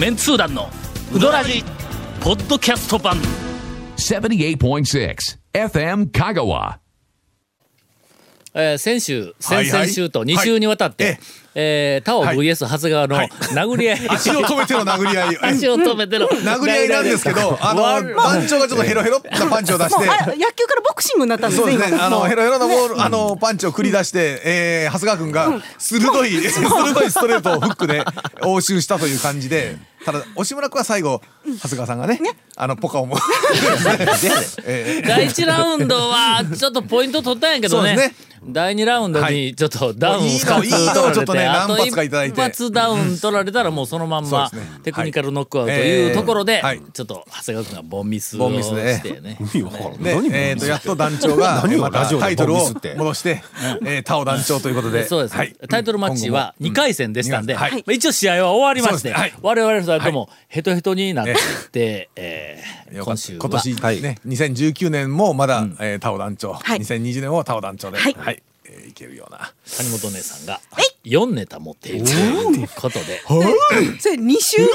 メンツー団のウドラジポッドキャスト版。78.6 FM Kagawa. えー先週はいはい。先々週と2週にわたって、はいえータオ VS 長谷川のはい。殴り合い、足を止めての殴り合い。足を止めての。殴り合いなんですけど、あの、番長がちょっとヘロヘロなパンチを出して、野球からボクシングになったんですねそうですね、今。あの、ヘロヘロのボール、あの、パンチを繰り出して、えー、長谷川君が、鋭い、鋭いストレートをフックで 応酬したという感じで、ただ、押村君は最後、長谷川さんがね、あの、ポカをも、えー第1ラウンドはちょっとポイント取ったんやけどね。第2ラウンドにちょっとダウンもういい2つ取られて一発ダウン取られたらもうそのまんまテクニカルノックアウトとはいいうところでちょっと長谷川君がボンミスをボンミスで。してね。で、えー、とやっと団長が 何をまたラジオでタイトルを戻して、えー、タオ団長ということで。そうです、はい。タイトルマッチは2回戦でしたんで、一応試合は終わりまして、我々二人ともヘトヘトになってい。って、えーよかった。今週は。今年はい。ね、2019年もまだ、えータオ団長、はい。2020年もタオ団長で、ははい。いえーいけるような。谷本姉さんが4ネタ持っているということで、それ2週間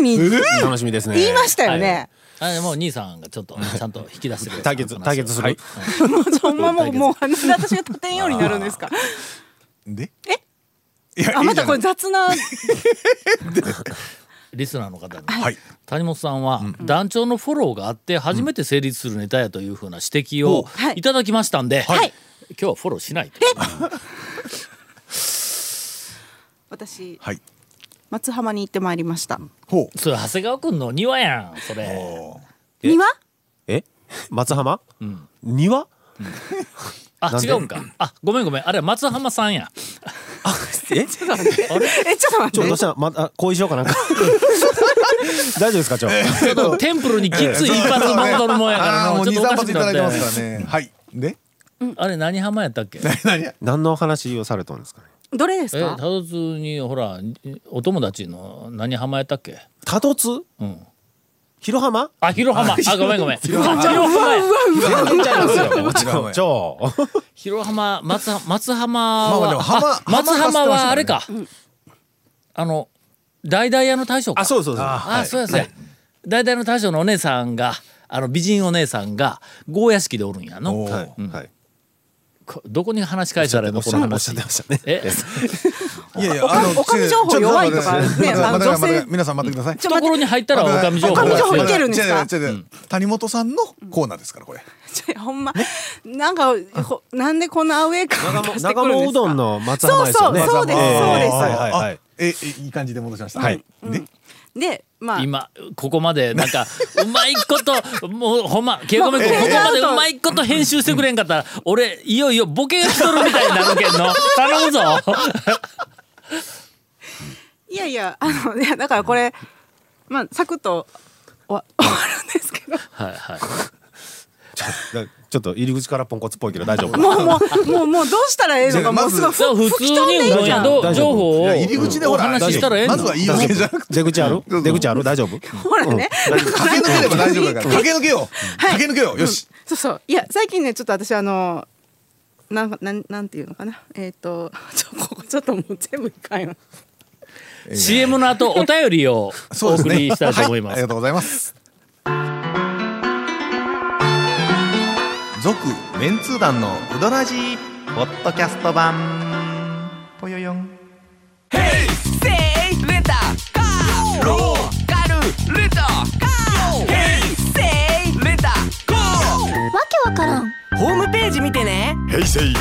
前に楽しみですね。言いましたよね、あもう兄さんがちょっとちゃんと引き出してくれた。対決、対決する。もうそんまもうもう私が立てんようになるんですか？で？え？いやあまたこれいいじ雑な リスナーの方に、はい。谷本さんは団長のフォローがあって初めて成立するネタやというふうな指摘をはい。いただきましたんで、はい。今日はフォローしないと。私はい。松浜に行ってまいりました。ほう。それ長谷川君の庭やんそれ。庭？え？松浜？庭？あなん。で違うんか。あごめんごめん。あれは松浜さんや。え？えちょっと待って。ちょ、どうした？また、後遺症かなんか？大丈夫ですか、ちょ。ちょっとテンプルにきつい一発戻るもんやからあーもう23のちょっとおかし発いただいてくなってますからね。はい。で？あれ何浜やったっけ？何何？何の話をされたんですかね？どれですか？えたどつにほらお友達の何浜やったっけ？多度津うん広浜？あ広浜。あごめんごめん。広浜。や全然ちゃいますよ。広浜松浜松浜は松浜浜はあれか。あの大々屋の大将か。あ、そうそうそう。あそうやそうや。大々屋の大将のお姉さんがあの美人お姉さんが郷屋敷でおるんやの。はい。どこに話し返したらいいのこの話。え？いやいやおかおかみ情報弱いとかねあの女性。皆さん待ってください。懐に入ったらおかみ情報おかみ情報がいけるんですか？谷本さんのコーナーですからこれ。ほんまなんかほなんでこんなアウェー感を出してく長るんですか？野うどんの。そうそうそうですええそうですはいはいはい。あええいい感じで戻しました？はい。で？でまあ。今ここまでなんか うまいこともうほんまケイコメ君ここまでうまいこと編集してくれんかったら俺いよいよボケがしとるみたいになるけんの。頼むぞいやいやあのいやだからこれまあサクッと終わ終わるんですけど。はいはい。だちょっと入り口からポンコツっぽいけど大丈夫。もうもうもうもうどうしたらええのかまうすごいじゃあ普通にもうやど大丈夫。情報を入り口でほらお話ししたらええのまずは言い訳じゃなくて出口ある？出口ある？大丈夫？ほらね、駆け抜ければ大丈夫だから。駆け抜けよう。駆け抜けよう。よし。そうそう。いや最近ねちょっと私あのなんかなんなんていうのかな。えっ、とちょここちょっともう全部いかんよ CM の後お便りを お送りしたいと思います。はありがとうございます。続メンツー団のうどらじポッドキャスト版。ぽよよん。わけわからん。ホームページ見てね。平成レン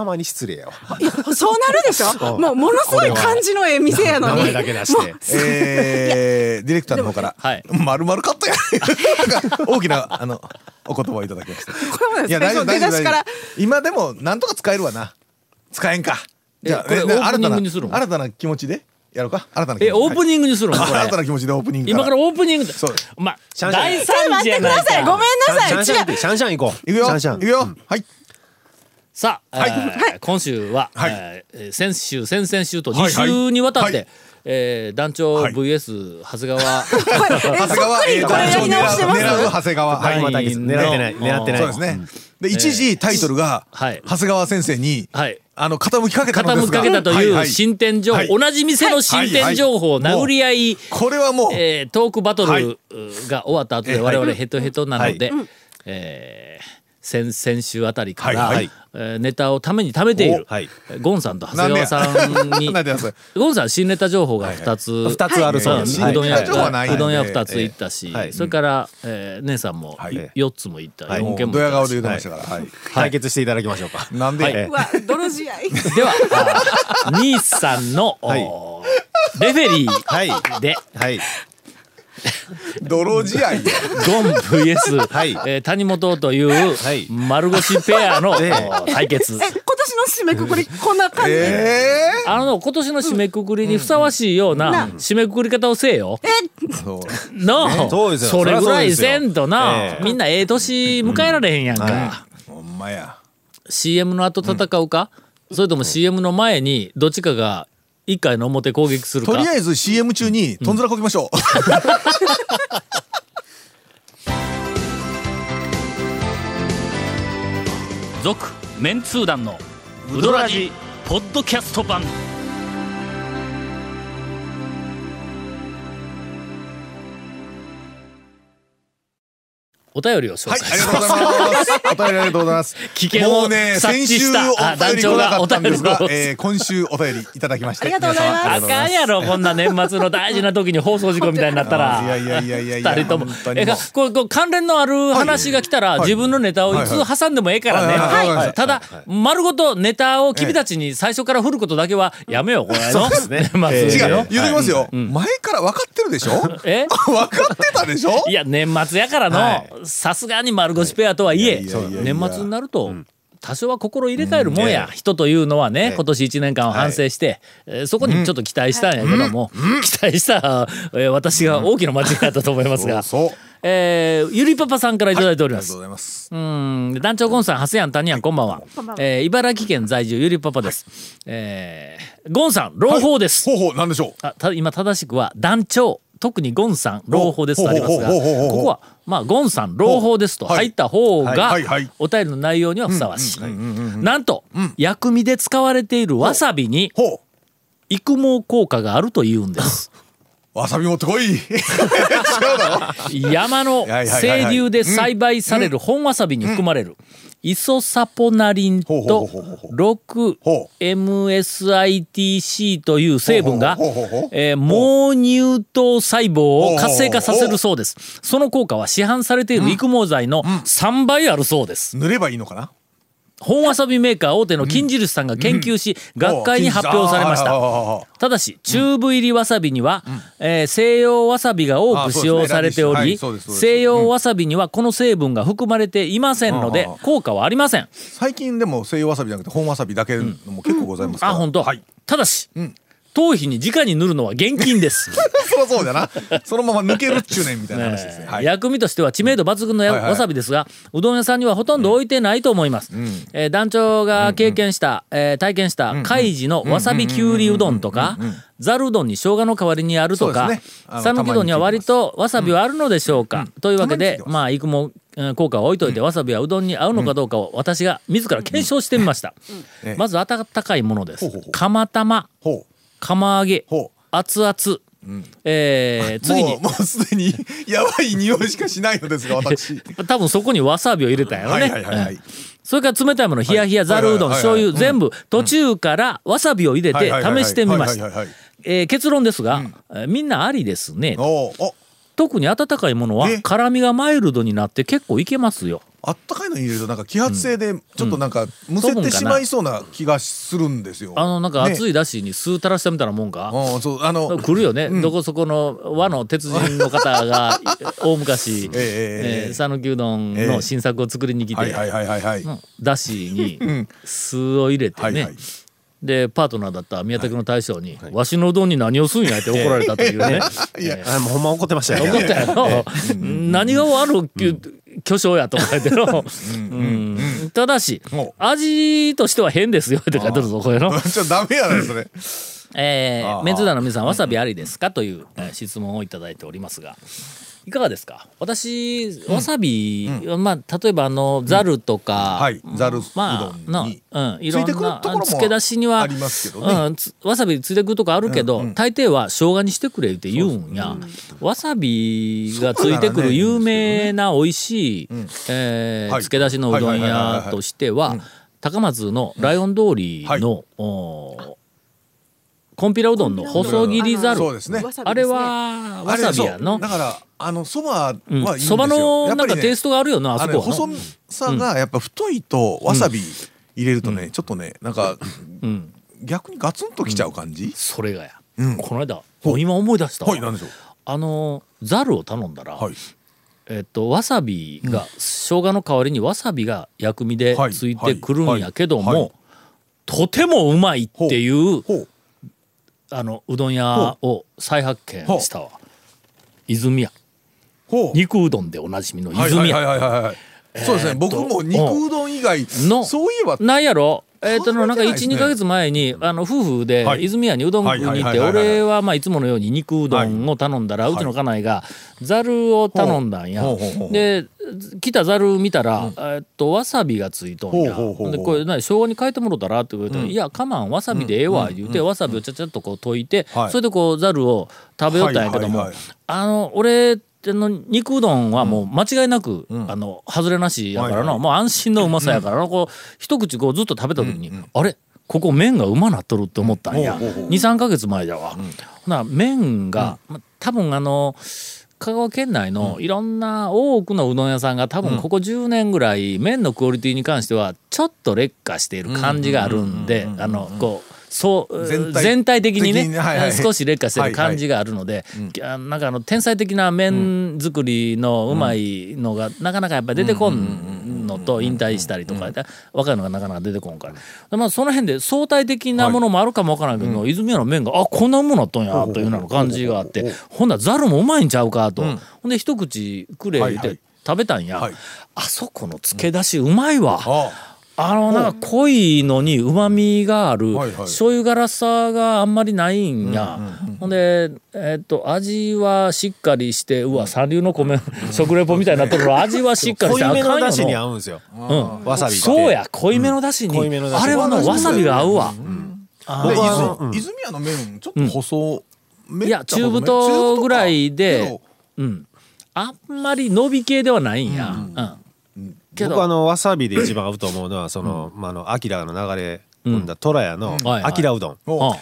浜に失礼やわ。そうなるでしょ？もうものすごい感じのええ店やのに。名前だけ出して。えー、ディレクターの方からはい。まるまるカットや。なんか大きなあのお言葉をいただきましたこれもね最初出だしから。今でもなんとか使えるわな。使えんか。じゃあえこれオープニング新たなにするの？新たな気持ちでやろうか？新たな気持ちえオープニングにするの？こはい。新たれな気持ちでオープニング今からオープニングで。そう。まあシャンシャン。大ちょっと惨事やない待ってください。ごめんかなさい。違うシャンシャン行ってシャンシャン行こう。いくよ。シャンシャン。いくよ。はいさあ、えー今週は、はい。えー先週先々週と2はいはい。週にわたって、はい。えー団長はい。VS 長谷川長谷川、えー、これやり直してます狙う長谷川。はい、また狙ってない、狙ってない。そうですね。で、一時タイトルが、はい。長谷川先生に、はい。あの、傾きかけたのですが。傾きかけたとはいはい。いう進展情報、はい。同じ店の進展情報、はい。はい。殴り合い、これはもう、えートークバトはい。ルが終わった後でえー我々ヘトヘトなので、はえー先先週あたりから、はいはい。えーネタをために貯めている、おはい。ゴンさんと長谷川さんに。なんでやそれゴンさん新ネタ情報が2つ、二つあるそうなんです。うどん屋はないんで。うどん屋2つ行ったし、はい。それから、えー姉さんもはい。4つも行った、はい。4も件も行ったしうドヤ顔で言ってましたから。はい。対決していただきましょうか。なんで、はい。うわ泥試合。ではあ兄さんの、はい。おレフェリはい。ーで。はい。泥試合。ゴン VS、はい。えー谷本というい。丸腰ペアの、対決。え今年の締めくくりこんな感じ？で、えあの今年の締めくくりにふさわしいような締めくくり方をせえよ。ー、そう。の、それぐらいせんとな、ええ。みんなええ年迎えられへんやんか。はほんまや。CM の後戦うか、それとも CM の前にどっちかが一回の表攻撃するか。とりあえず CM 中にとんずらこきましょう。続メンツー団のウドラジポッドキャスト版お便りを紹はい、介ありがとうございます。お便りありがとうございます。危険をもうね、察先週知した。おあ団便り来な長がかったんですがお便、りを。えー今週お便りいただきまして。ありがとうございます。あかんやろこんな年末の大事な時に放送事故みたいになったら。いやいやいやいやいや二人とも。本当にえかこうこう関連のある話が来たら、はい。自分のネタをいつ挟んでもええからね、はいはいただ、丸ごとネタを君たちに最初から振ることだけはやめようこれの、そうですね。年末違う。言うときますよ。前から分かってるでしょ？え？分かってたでしょ？いや年末やからのさすがに丸腰ペアとはいえ年末になると、多少は心入れ替えるもんや、人というのはね、今年1年間を反省して、えーそこにちょっと期待したんやけども、期待した、えー私が大きな間違いだったと思いますが。えーゆりパパさんからいただいておりますありがとうご。ざいます。うん団長ゴンさん、ハセヤン、タニヤン、こんばんは。こんばんはえー茨城県在住、ゆりパパです。えーゴンさん、朗報です。ほうほう、なんでしょう。あた今正しくは団長特にゴンさん朗報ですとありますがここはまあゴンさん朗報ですとはい。入った方はいがお便りの内容にはふさわしい。なんと薬味で使われているわさびにほ育毛効果があるというんです。う。わさび持ってこい。山の清流で栽培される本わさびに含まれるイソサポナリンとほうほうほうほう 6MSITC という成分がえー毛乳糖細胞を活性化させるそうです。その効果は市販されている育毛剤の3倍あるそうです。塗ればいいのかな？本わさびメーカー大手の金印さんが研究し学会に発表されました。ただしチューブ入りわさびには、えー西洋わさびが多く使用されており、西洋わさびにはこの成分が含まれていませんのでうん。効果はありません。最近でも西洋わさびじゃなくて本わさびだけのも結構ございますから。あ本当、はい。ただし、頭皮に直に塗るのは厳禁です。そりゃそうだな。そのまま抜けるっちゅうねんみたいな話ですね。はい。薬味としては知名度抜群のわさびですが、うどん屋さんにはほとんど置いてないと思います。えー団長が経験した、えー体験した海事のわさびきゅうりうどんとか、ざるうどんに生姜の代わりにあるとか讃岐うどんには割とわさびはあるのでしょうか、というわけでたまあ育毛えー効果は置いといて、わさびはうどんに合うのかどうかを私が自ら検証してみました、ええまず温かいものです。釜玉。ほ釜揚げほう。熱々、えーう。次に。もうもうすでにやばい匂いしかしないのですが私。多分そこにわさびを入れたんやろね。はいはいはいはい。うん。それから冷たいもの、冷や冷や、ざるうどん、はいはいはい。はい醤油、全部途中からわさびを入れて試してみました。はいはいはいはい。えー結論ですが、えーみんなありですね。おー。お特に温かいものはえ辛みがマイルドになって結構いけますよ。あったかいのに入れるとなんか揮発性でちょっとなんかむせてしまいそうな気がするんですよ。あのなんか熱い。いだしに酢垂らしたみたいなもんか。うんそうあの 来るよね、どこそこの和の鉄人の方が 大昔ええ讃岐、うどんの新作を作りに来て、だしに酢を入れてね。でパートナーだった宮田君の大将に、わしのうどんに何をすんやって怒られたというね。いやあもうほんま怒ってましたよ。怒ったやろ、何がある巨匠やとか言っての、うん。ただしも味としては変ですよって書いてるぞこれの。ちょっとダメやねそれ。えー、メンツー団の皆さんわさびありですか？という、えー質問をいただいておりますが。いかがですか？私わさび、まあ例えばあのざるとか、はい。ざるうまあなどんに。うん、いろんなところも漬け出しにはありますけどね。うん、つわさびついてくるとこあるけど、大抵は生姜にしてくれって言うんや、わさびがついてくる有名な美味しい、えーはい。漬け出しのうどん屋はいとしては高松のライオン通りの、おこんぴらうどんの細切りざる。そうですね。わさびあれはわさびやの。だからあのそばはいいんですよ。そば、のなんかテイストトがあるよなあそこは。の細さがやっぱ太いとわさび入れるとね、ちょっとねなんかうん、逆にガツンときちゃう感じ、それがや、うん。この間今思い出したわ。はいなんでしょう？あのざるを頼んだら、はい。えっとわさびが、生姜の代わりにわさびが薬味ではい。ついてくるんやけども、はい。はい。とてもうまいっていう。ほうあのうどん屋を再発見したわ。泉屋。肉うどんでおなじみのはい泉屋そうですね、僕も肉うどん以外のそういえば。なんやろえっとなんか考えてないですね。12か月前にあの夫婦ではい。泉屋にうどん食いに行って俺はまあいつものように肉うどんを頼んだらうちの家内がざるを頼んだんや。で来たざる見たらえっとわさびがついとんや。でこれ何生姜に変えてもろたらって言われて「いやかまんわさびでええわ」言うてわさびをちゃちゃっとこう溶いてはい。それでこうざるを食べよったんやけどもあの俺の肉うどんはもう間違いなく、あの外れなしやからの、はいはい。もう安心のうまさやからの、こう一口こうずっと食べた時に、あれ？ここ麺がうまなっとるって思ったんや。ほうほうほう23か月前だわ、ほな麺が、ま多分あの香川県内のいろんな多くのうどん屋さんが多分ここ10年ぐらい麺のクオリティに関してはちょっと劣化している感じがあるんであのこうそう全体的にね。はいはい。少し劣化してる感じがあるので、あなんかあの天才的な麺作りのうまいのがなかなかやっぱり出てこんのと引退したりとかで若いのがなかなか出てこんから、でまあ、その辺で相対的なものもあるかもわからないけど、泉屋の麺があこんなものなっとんやというような感じがあってほんならざるもうまいんちゃうかと、ほんで一口くれ言うてはいはい。食べたんや、はいあそこの漬け出しうまいわ。ああのなんか濃いのにうまみがある、はいはい。醤油辛さがあんまりないんや、ほんで、えっと味はしっかりしてうわ三流の米 食レポみたいになってるの。味はしっかりして濃いめのだしにな合うんですよ。うん。わさびそうや濃いめのだしに、濃いめのだしあれはのわさびが合うわ、あで僕はあのうん。泉泉屋の麺ちょっと細めいや中太ぐらいでうん。あんまり伸び系ではないんや、うんけど。僕あのわさびで一番合うと思うのはそのまああのアキラの流れ込ん。だ虎屋のはいはい。アキラうどん。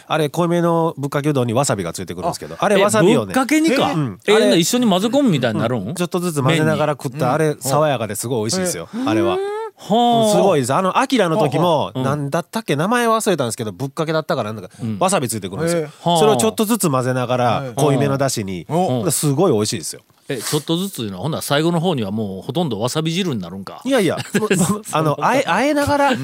あれ濃いめのぶっかけうどんにわさびがついてくるんですけどあれわさびをねえぶっかけにか、あれ一緒に混ぜ込むみたいになるん、ちょっとずつ混ぜながら食ったあれ爽やかですごい美味しいですよあれは。はあ。すごいです。あのアキラの時もうんなんだったっけ？名前忘れたんですけどぶっかけだったからなんだかわさびついてくるんですよ。それをちょっとずつ混ぜながら濃いめのだしに。おすごい美味しいですよえちょっとずついうの？はほんなら最後の方にはもうほとんどわさび汁になるんか？いやいや あのあえあえながらあ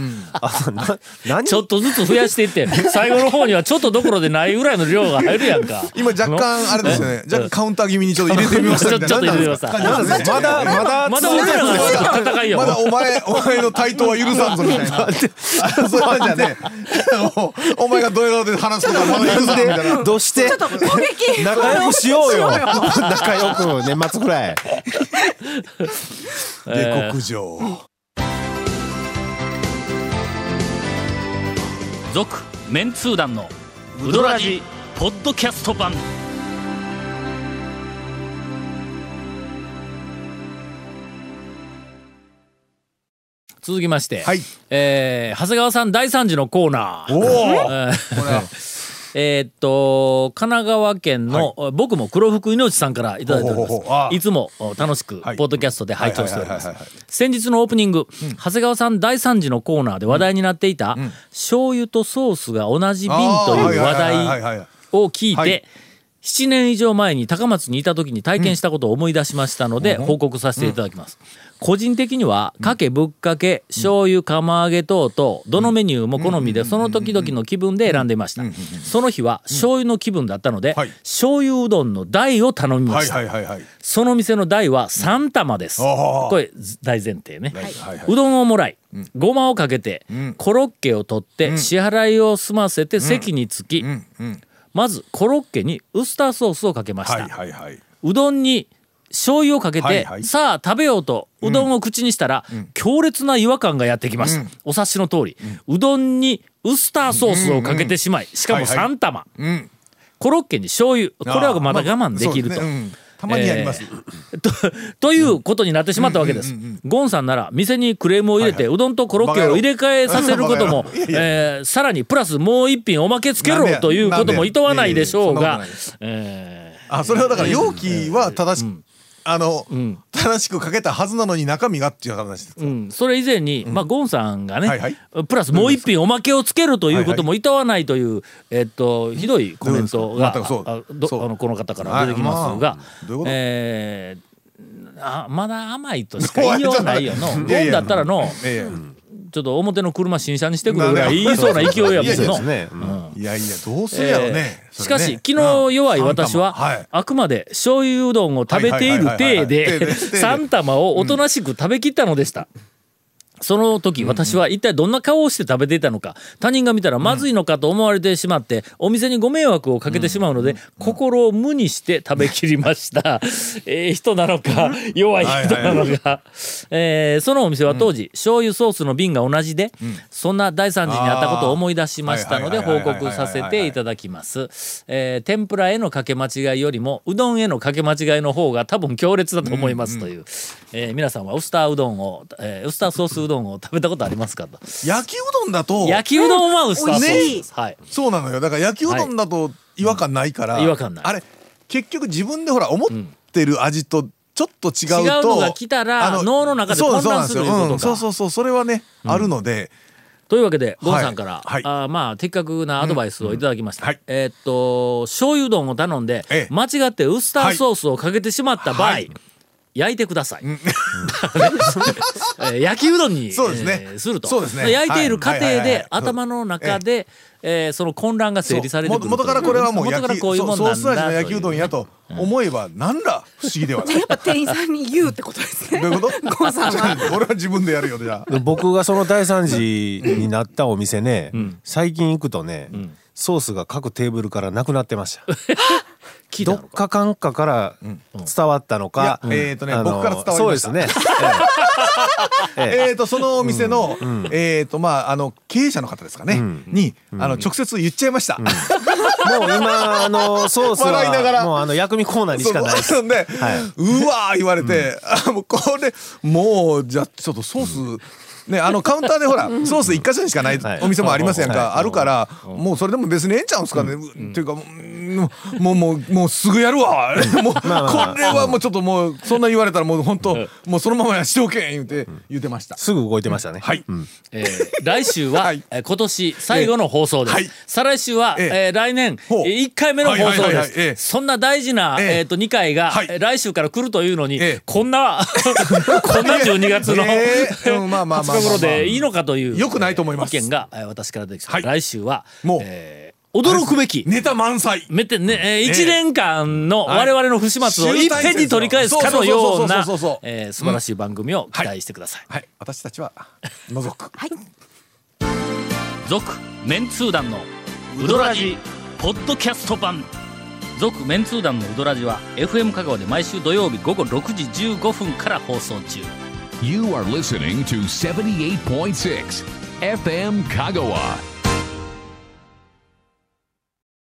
な何？ちょっとずつ増やしていって最後の方にはちょっとどころでないぐらいの量が入るやんか。今若干あれですよね。若干カウンター気味にちょっと入れてみましたちょっと入れてみましまだまだまだ俺らが戦いよ。まだお前お前の対等は許さんぞみたいな。あ そうなんじゃねお前がドヤ顔で話すことはまだ許さんみたいな。どうして？攻撃仲良くしようよ。仲良く年末くらい。下克上。続メンツー団のウドラジポッドキャスト版。続きまして、はい。えー長谷川さん第3次のコーナー。おーえーっと神奈川県の、僕も黒福命さんからいただいております。いつもお楽しくはい。ポッドキャストで拝聴しております。はいはいはいはい先日のオープニング、長谷川さん第3次のコーナーで話題になっていた、醤油とソースが同じ瓶という話題はいを聞いてはい7年以上前に高松にいた時に体験したことを思い出しましたので、報告させていただきます。個人的には、かけぶっかけ、醤油、釜揚げ等々、どのメニューも好みで、その時々の気分で選んでいました。その日は醤油の気分だったので、はい。醤油うどんの大を頼みまはいした。はいはいはいその店の大は3玉です。ああこれ大前提ね。はいはいはうどんをもらい、ごまをかけて、コロッケを取って、支払いを済ませて席に着き、まずコロッケにウスターソースをかけました。はいはいはい。うどんに醤油をかけて、はいはい。さあ食べようとうどんを口にしたら、強烈な違和感がやってきました、お察しの通り、うどんにウスターソースをかけてしまい、しかもはいはい。3玉、ん。コロッケに醤油これはまだ我慢できると、たまにやります、とということになってしまったわけです。ゴンさんなら店にクレームを入れて、うどんとコロッケを入れ替えさせることもえーさらにプラスもう一品おまけつけろということもいとわないでしょうが。えあそれはだから容器は正しく、あの、正しくかけたはずなのに中身がっていう話です、ーうん、それ以前に、まあ、ゴンさんがね、はいはい。プラスもう一品おまけをつけるということもいとわないという、えっとひどいコメントがあどあのこの方から出てきますが、はいまあえーあまだ甘いとしか言いようないよのゴンだったらのえちょっと表の車新車にしてくるぐらい言いそうな勢いやもんのいやいやどうするやろね、えーしかし、昨日弱い私は、あくまで醤油うどんを食べている体で3玉をおとなしく食べきったのでした。その時私は一体どんな顔をして食べていたのか他人が見たらまずいのかと思われてしまってお店にご迷惑をかけてしまうので心を無にして食べきりました。ええ人なのか弱い人なのか。えーそのお店は当時醤油ソースの瓶が同じでそんな大惨事にあったことを思い出しましたので報告させていただきます。えー天ぷらへのかけ間違いよりもうどんへのかけ間違いの方が多分強烈だと思いますという。えー皆さんはウスターうどんをえーウスターソースうどんを食べたことありますかと。焼きうどんだと。焼きうどんはウスターソース美味しい。です。はい。そうなのよ。だから焼きうどんだと違和感ないから、違和感ない。あれ結局自分でほら思ってる味とちょっと違うと、違うのが来たらあの脳の中でそう混乱するいうことか。そうなんですようんそうそうそうそれはね、あるので。というわけでゴンさんから、はい。あーまあ的確なアドバイスをいただきました、うん。はい。えーっと醤油うどんを頼んで、ええ。間違ってウスターソースをかけてしまった場合、はい焼いてください、えー焼きうどんにそうですね。えーすると。そうですね。焼いている過程はいはいはい。はいで頭の中で、えーその混乱が整理されてくる元からこれはもう元から焼きこういうもんなんだそう。ソース味の焼きうどんやとと思えばなんら不思議ではない。やっぱ店員さんに言うってことですね。どういうこと？ゴンさんは俺は自分でやるよじゃ僕がその大惨事になったお店ね、最近行くとね、ソースが各テーブルからなくなってました。どっかかんかから伝わったのか、いやえーとね僕から伝わりました。そうですね。ええ。えー、とそのお店の、えーとまああの経営者の方ですかね、にあの直接言っちゃいました。もう今あのソース笑いながら。はもうあの薬味コーナーにしかない。です。で、はい。うわー言われて、あもうこれもうじゃあちょっとソース、ね、あのカウンターでほらソース一箇所にしかないはい。お店もありますやんか、はい。あるから、もうそれでも別にええんちゃうんすかね、っていうかもうもうもうもうすぐやるわ。もうこれはもうちょっともうそんな言われたらもう本当もうそのままやしておけん言うて言うてました。すぐ動いてましたね。はい、えー来週は、はい。えー今年最後の放送です、はい。再来週は、ええ。えー来年、えほう。1回目の放送はいはいはいはい。です、ええ。そんな大事な、ええ。えーと2回が、はい。えー来週から来るというのに、ええ。こんな こんな12月の、ええ。うんまあまあまあまあ20日頃でいいのかというよくないと思います。意見が、えー私から出てきた、はい。来週はもう。えー驚くべき。ネタ満載。めってね、えー、え1年間のはい。我々の不始末をいっぺんに取り返すかのようなえー素晴らしい番組を期待してください。はい、私たちは除く。続メンツー団のウドラジポッドキャスト版。続メンツー団のウドラジは FM 香川で毎週土曜日午後6時15分から放送中。You are listening to 78.6 FM Kagawa.